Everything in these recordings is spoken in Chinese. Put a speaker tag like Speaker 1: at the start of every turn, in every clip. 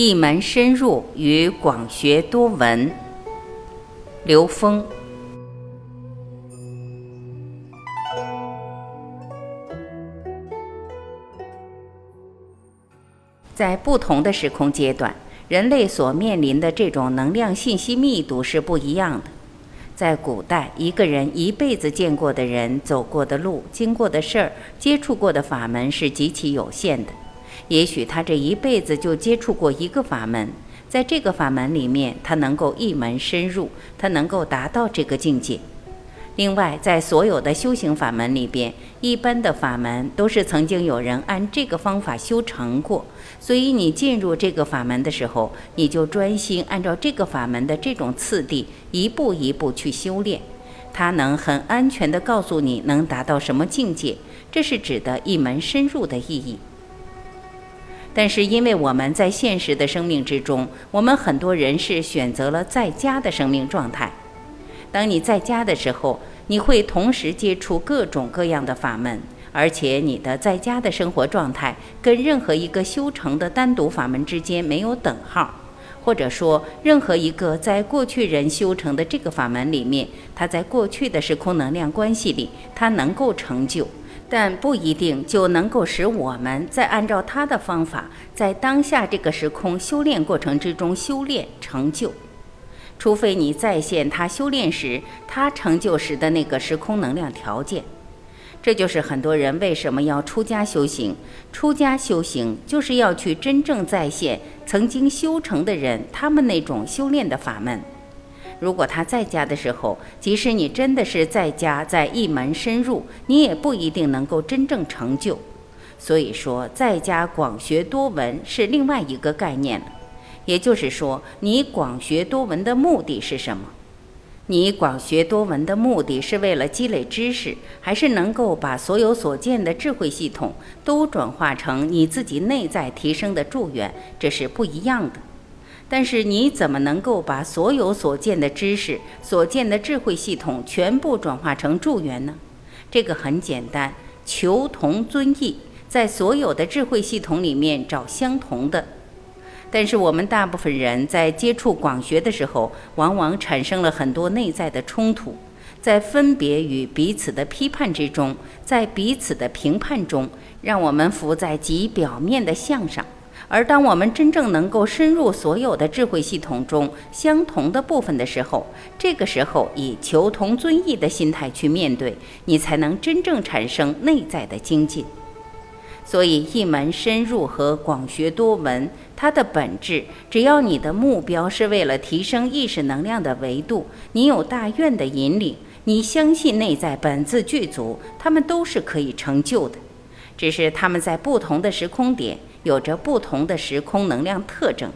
Speaker 1: 一门深入与广学多闻。刘峰。在不同的时空阶段，人类所面临的这种能量信息密度是不一样的。在古代，一个人一辈子见过的人、走过的路、经过的事儿、接触过的法门是极其有限的。也许他这一辈子就接触过一个法门，在这个法门里面，他能够一门深入，他能够达到这个境界。另外，在所有的修行法门里边，一般的法门都是曾经有人按这个方法修成过，所以你进入这个法门的时候，你就专心按照这个法门的这种次第，一步一步去修炼，它能很安全地告诉你能达到什么境界，这是指的一门深入的意义。但是，因为我们在现实的生命之中，我们很多人是选择了在家的生命状态。当你在家的时候，你会同时接触各种各样的法门，而且你的在家的生活状态跟任何一个修成的单独法门之间没有等号，或者说，任何一个在过去人修成的这个法门里面，它在过去的时空能量关系里，它能够成就，但不一定就能够使我们在按照他的方法，在当下这个时空修炼过程之中修炼成就。除非你再现他修炼时、他成就时的那个时空能量条件，这就是很多人为什么要出家修行。出家修行就是要去真正再现曾经修成的人他们那种修炼的法门。如果他在家的时候，即使你真的是在家在一门深入，你也不一定能够真正成就。所以说，在家广学多闻是另外一个概念了。也就是说，你广学多闻的目的是什么？你广学多闻的目的是为了积累知识，还是能够把所有所见的智慧系统都转化成你自己内在提升的助缘？这是不一样的。但是你怎么能够把所有所见的知识、所见的智慧系统全部转化成助缘呢？这个很简单，求同尊异，在所有的智慧系统里面找相同的。但是我们大部分人在接触广学的时候，往往产生了很多内在的冲突，在分别与彼此的批判之中，在彼此的评判中，让我们浮在极表面的相上。而当我们真正能够深入所有的智慧系统中相同的部分的时候，这个时候以求同尊异的心态去面对，你才能真正产生内在的精进。所以，一门深入和广学多闻，它的本质，只要你的目标是为了提升意识能量的维度，你有大愿的引领，你相信内在本自具足，他们都是可以成就的。只是他们在不同的时空点，有着不同的时空能量特征。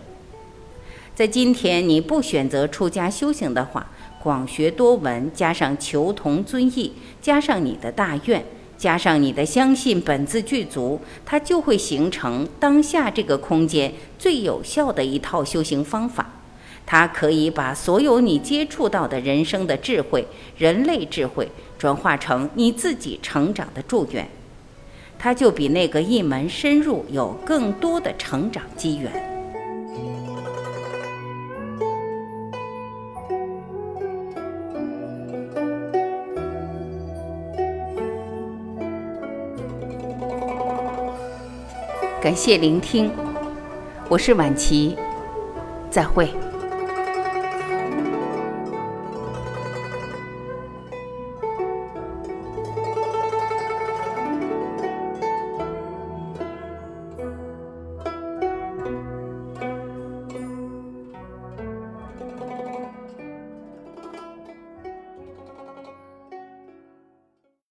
Speaker 1: 在今天，你不选择出家修行的话，广学多闻加上求同尊异，加上你的大愿。加上你的相信本自具足，它就会形成当下这个空间最有效的一套修行方法。它可以把所有你接触到的人生的智慧、人类智慧，转化成你自己成长的助缘。它就比那个一门深入有更多的成长机缘。感谢聆听，我是晚琪，再会。